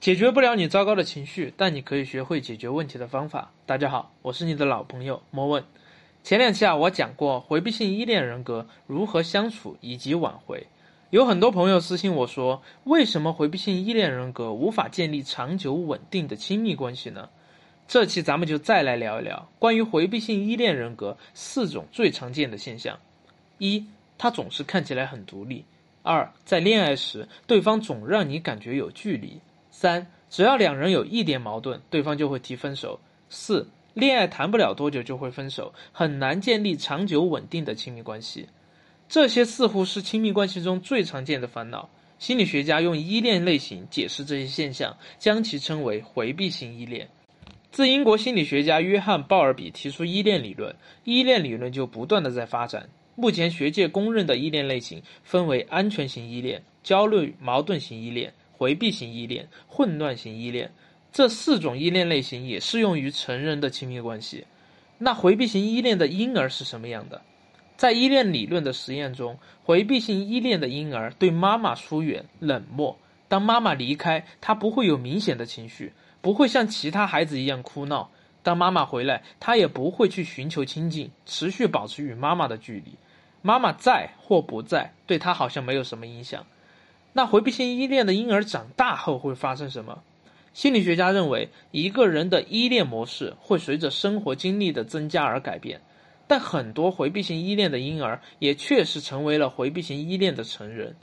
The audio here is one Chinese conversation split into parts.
解决不了你糟糕的情绪，但你可以学会解决问题的方法。大家好，我是你的老朋友莫问。前两期啊，我讲过回避性依恋人格如何相处以及挽回。有很多朋友私信我说，为什么回避性依恋人格无法建立长久稳定的亲密关系呢？这期咱们就再来聊一聊关于回避性依恋人格四种最常见的现象：一，他总是看起来很独立；二，在恋爱时对方总让你感觉有距离。三，只要两人有一点矛盾，对方就会提分手。四，恋爱谈不了多久就会分手，很难建立长久稳定的亲密关系。这些似乎是亲密关系中最常见的烦恼。心理学家用依恋类型解释这些现象，将其称为回避型依恋。自英国心理学家约翰·鲍尔比提出依恋理论，依恋理论就不断的在发展。目前学界公认的依恋类型分为安全型依恋、焦虑矛盾型依恋。回避型依恋、混乱型依恋，这四种依恋类型也适用于成人的亲密关系。那回避型依恋的婴儿是什么样的？在依恋理论的实验中，回避型依恋的婴儿对妈妈疏远、冷漠。当妈妈离开，他不会有明显的情绪，不会像其他孩子一样哭闹。当妈妈回来，他也不会去寻求亲近，持续保持与妈妈的距离。妈妈在或不在，对他好像没有什么影响。那回避性依恋的婴儿长大后会发生什么？心理学家认为，一个人的依恋模式会随着生活经历的增加而改变。但很多回避型依恋的婴儿也确实成为了回避型依恋的成人。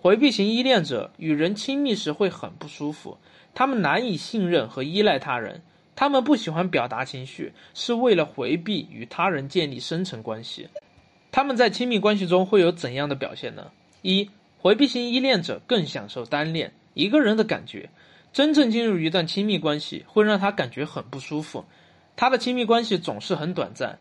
回避型依恋者与人亲密时会很不舒服，他们难以信任和依赖他人，他们不喜欢表达情绪，是为了回避与他人建立深层关系。他们在亲密关系中会有怎样的表现呢？一回避型依恋者更享受单恋一个人的感觉，真正进入一段亲密关系会让他感觉很不舒服，他的亲密关系总是很短暂，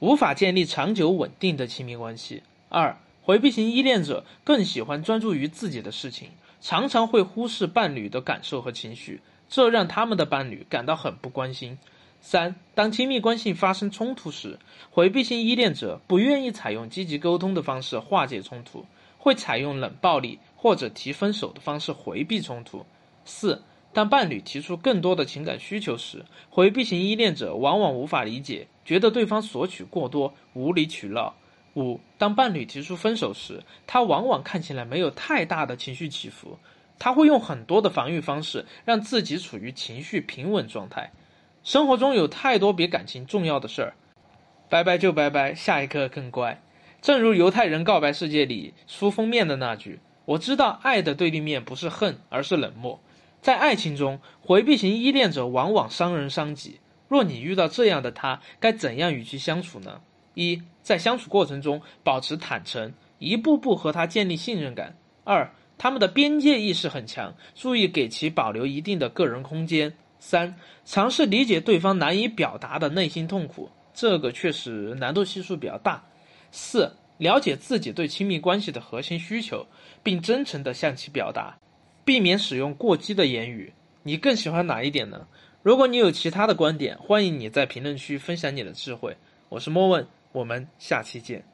无法建立长久稳定的亲密关系。二，回避型依恋者更喜欢专注于自己的事情，常常会忽视伴侣的感受和情绪，这让他们的伴侣感到很不关心。三，当亲密关系发生冲突时，回避型依恋者不愿意采用积极沟通的方式化解冲突。会采用冷暴力或者提分手的方式回避冲突。四，当伴侣提出更多的情感需求时，回避型依恋者往往无法理解，觉得对方索取过多，无理取闹。五，当伴侣提出分手时，他往往看起来没有太大的情绪起伏，他会用很多的防御方式让自己处于情绪平稳状态。生活中有太多比感情重要的事儿，拜拜就拜拜，下一刻更乖。正如犹太人告白世界里书封面的那句：“我知道爱的对立面不是恨，而是冷漠。”在爱情中，回避型依恋者往往伤人伤己。若你遇到这样的他，该怎样与其相处呢？一，在相处过程中保持坦诚，一步步和他建立信任感。二，他们的边界意识很强，注意给其保留一定的个人空间。三，尝试理解对方难以表达的内心痛苦，这个确实难度系数比较大。四、了解自己对亲密关系的核心需求，并真诚地向其表达，避免使用过激的言语。你更喜欢哪一点呢？如果你有其他的观点，欢迎你在评论区分享你的智慧。我是莫问，我们下期见。